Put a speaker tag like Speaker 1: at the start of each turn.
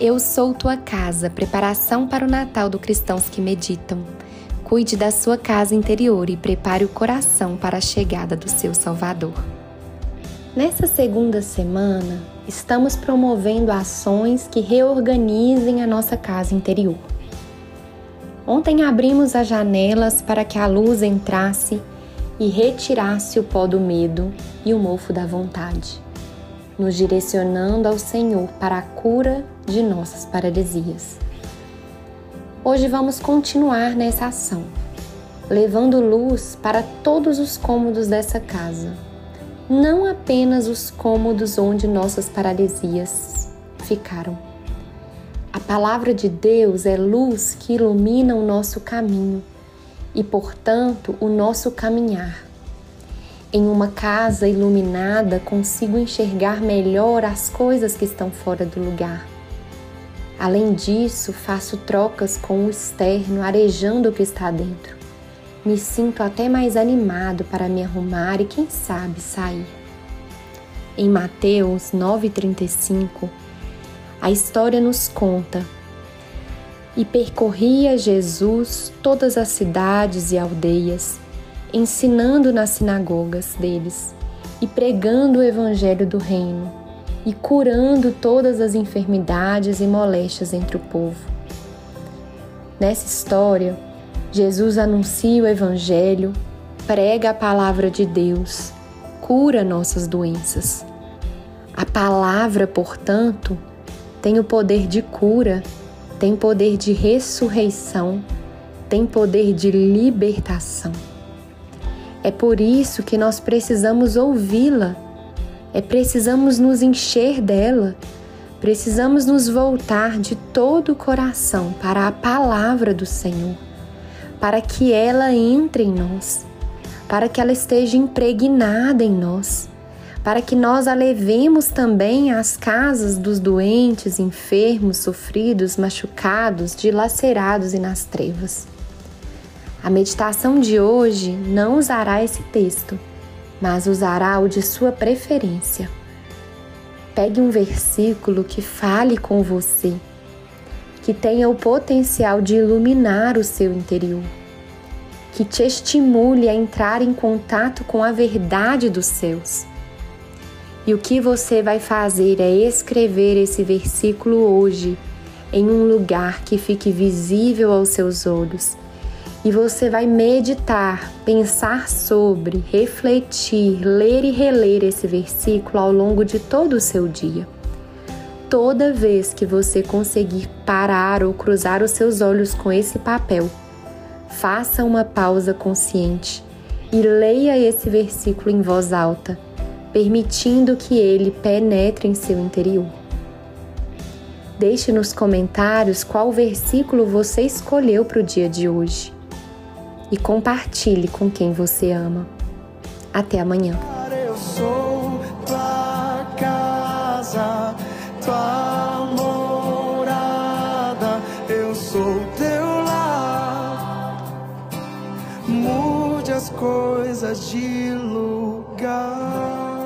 Speaker 1: Eu sou tua casa, preparação para o Natal do cristãos que meditam. Cuide da sua casa interior e prepare o coração para a chegada do seu Salvador. Nessa segunda semana, estamos promovendo ações que reorganizem a nossa casa interior. Ontem abrimos as janelas para que a luz entrasse e retirasse o pó do medo e o mofo da vontade nos direcionando ao Senhor para a cura de nossas paralisias. Hoje vamos continuar nessa ação, levando luz para todos os cômodos dessa casa, não apenas os cômodos onde nossas paralisias ficaram. A palavra de Deus é luz que ilumina o nosso caminho e, portanto, o nosso caminhar em uma casa iluminada, consigo enxergar melhor as coisas que estão fora do lugar. Além disso, faço trocas com o externo, arejando o que está dentro. Me sinto até mais animado para me arrumar e, quem sabe, sair. Em Mateus 9,35, a história nos conta e percorria Jesus todas as cidades e aldeias, ensinando nas sinagogas deles e pregando o evangelho do reino e curando todas as enfermidades e moléstias entre o povo. Nessa história, Jesus anuncia o evangelho, prega a palavra de Deus, cura nossas doenças. A palavra, portanto, tem o poder de cura, tem poder de ressurreição, tem poder de libertação. É por isso que nós precisamos ouvi-la, é precisamos nos encher dela, precisamos nos voltar de todo o coração para a palavra do Senhor, para que ela entre em nós, para que ela esteja impregnada em nós, para que nós a levemos também às casas dos doentes, enfermos, sofridos, machucados, dilacerados e nas trevas. A meditação de hoje não usará esse texto, mas usará o de sua preferência. Pegue um versículo que fale com você, que tenha o potencial de iluminar o seu interior, que te estimule a entrar em contato com a verdade dos seus. E o que você vai fazer é escrever esse versículo hoje em um lugar que fique visível aos seus olhos e você vai meditar, pensar sobre, refletir, ler e reler esse versículo ao longo de todo o seu dia. Toda vez que você conseguir parar ou cruzar os seus olhos com esse papel, faça uma pausa consciente e leia esse versículo em voz alta, permitindo que ele penetre em seu interior. Deixe nos comentários qual versículo você escolheu para o dia de hoje e compartilhe com quem você ama. Até amanhã.
Speaker 2: Eu sou tua casa, tua morada, eu sou teu lar. Mude as coisas de lugar.